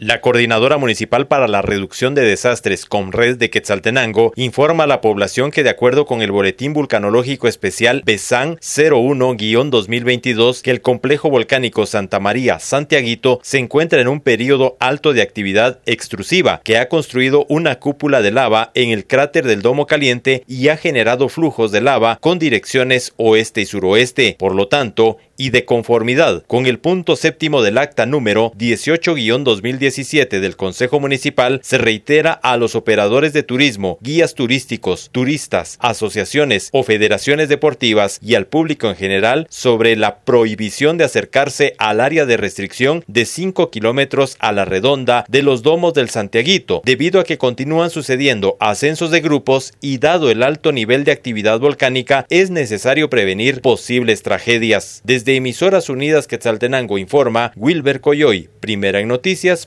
La Coordinadora Municipal para la Reducción de Desastres, Comred de Quetzaltenango, informa a la población que de acuerdo con el Boletín Vulcanológico Especial BESAN 01-2022, que el complejo volcánico Santa María Santiaguito se encuentra en un periodo alto de actividad extrusiva, que ha construido una cúpula de lava en el cráter del Domo Caliente y ha generado flujos de lava con direcciones oeste y suroeste. Por lo tanto, y de conformidad con el punto séptimo del acta número 18-2017 del Consejo Municipal, se reitera a los operadores de turismo, guías turísticos, turistas, asociaciones o federaciones deportivas y al público en general sobre la prohibición de acercarse al área de restricción de 5 kilómetros a la redonda de los domos del Santiaguito, debido a que continúan sucediendo ascensos de grupos y dado el alto nivel de actividad volcánica es necesario prevenir posibles tragedias. Desde de Emisoras Unidas Quetzaltenango informa Wilber Coyoy, primera en noticias,